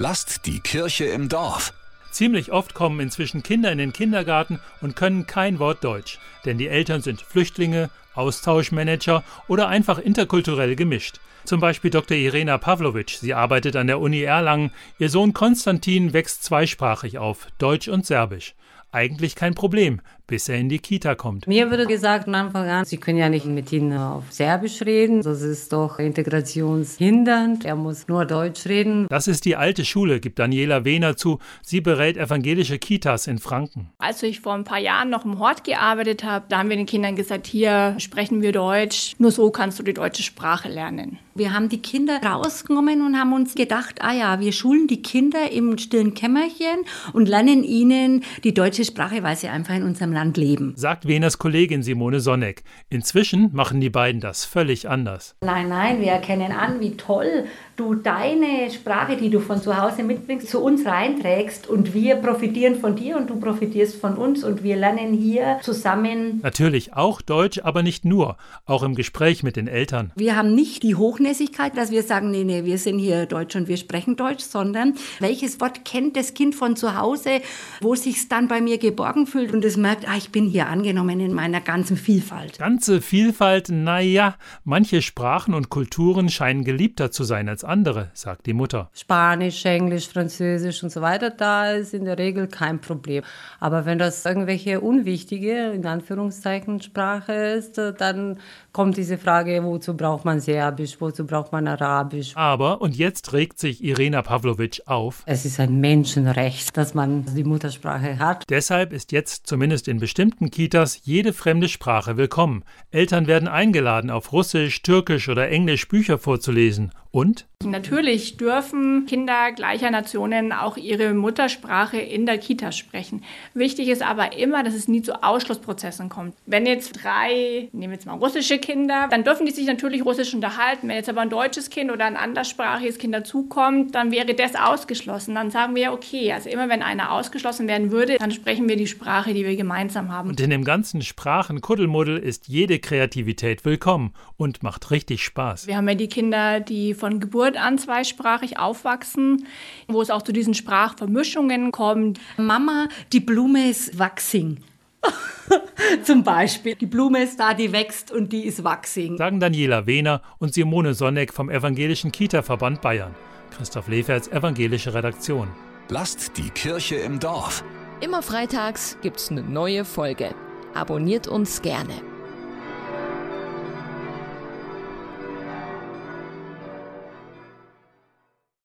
Lasst die Kirche im Dorf. Ziemlich oft kommen inzwischen Kinder in den Kindergarten und können kein Wort Deutsch, denn die Eltern sind Flüchtlinge, Austauschmanager oder einfach interkulturell gemischt. Zum Beispiel Dr. Irena Pavlovic, sie arbeitet an der Uni Erlangen. Ihr Sohn Konstantin wächst zweisprachig auf, Deutsch und Serbisch eigentlich kein Problem, bis er in die Kita kommt. Mir wurde gesagt von Anfang an, Sie können ja nicht mit ihm auf Serbisch reden, das ist doch integrationshindernd, er muss nur Deutsch reden. Das ist die alte Schule, gibt Daniela Wehner zu. Sie berät evangelische Kitas in Franken. Als ich vor ein paar Jahren noch im Hort gearbeitet habe, da haben wir den Kindern gesagt, hier sprechen wir Deutsch, nur so kannst du die deutsche Sprache lernen. Wir haben die Kinder rausgenommen und haben uns gedacht, ah ja, wir schulen die Kinder im stillen Kämmerchen und lernen ihnen die deutsche Sprache, weil sie einfach in unserem Land leben. Sagt Weners Kollegin Simone Sonneck. Inzwischen machen die beiden das völlig anders. Nein, nein, wir erkennen an, wie toll du deine Sprache, die du von zu Hause mitbringst, zu uns reinträgst und wir profitieren von dir und du profitierst von uns und wir lernen hier zusammen. Natürlich auch Deutsch, aber nicht nur, auch im Gespräch mit den Eltern. Wir haben nicht die Hochnäsigkeit, dass wir sagen, nee, nee, wir sind hier Deutsch und wir sprechen Deutsch, sondern welches Wort kennt das Kind von zu Hause, wo sich dann bei mir geborgen fühlt und es merkt, ah, ich bin hier angenommen in meiner ganzen Vielfalt. Ganze Vielfalt, naja, manche Sprachen und Kulturen scheinen geliebter zu sein als andere, sagt die Mutter. Spanisch, Englisch, Französisch und so weiter, da ist in der Regel kein Problem. Aber wenn das irgendwelche unwichtige, in Anführungszeichen, Sprache ist, dann kommt diese Frage, wozu braucht man Serbisch, wozu braucht man Arabisch. Aber, und jetzt regt sich Irena Pavlovic auf. Es ist ein Menschenrecht, dass man die Muttersprache hat. Deshalb ist jetzt zumindest in bestimmten Kitas jede fremde Sprache willkommen. Eltern werden eingeladen, auf Russisch, Türkisch oder Englisch Bücher vorzulesen. Und? Natürlich dürfen Kinder gleicher Nationen auch ihre Muttersprache in der Kita sprechen. Wichtig ist aber immer, dass es nie zu Ausschlussprozessen kommt. Wenn jetzt drei, nehmen wir jetzt mal russische Kinder, dann dürfen die sich natürlich russisch unterhalten. Wenn jetzt aber ein deutsches Kind oder ein anderssprachiges Kind dazukommt, dann wäre das ausgeschlossen. Dann sagen wir, okay, also immer wenn einer ausgeschlossen werden würde, dann sprechen wir die Sprache, die wir gemeinsam haben. Und in dem ganzen Sprachenkuddelmuddel ist jede Kreativität willkommen und macht richtig Spaß. Wir haben ja die Kinder, die von Geburt an zweisprachig aufwachsen, wo es auch zu diesen Sprachvermischungen kommt. Mama, die Blume ist wachsing. Zum Beispiel. Die Blume ist da, die wächst und die ist wachsing. Sagen Daniela Wehner und Simone Sonneck vom Evangelischen Kita-Verband Bayern. Christoph Leferts Evangelische Redaktion. Lasst die Kirche im Dorf. Immer freitags gibt's eine neue Folge. Abonniert uns gerne.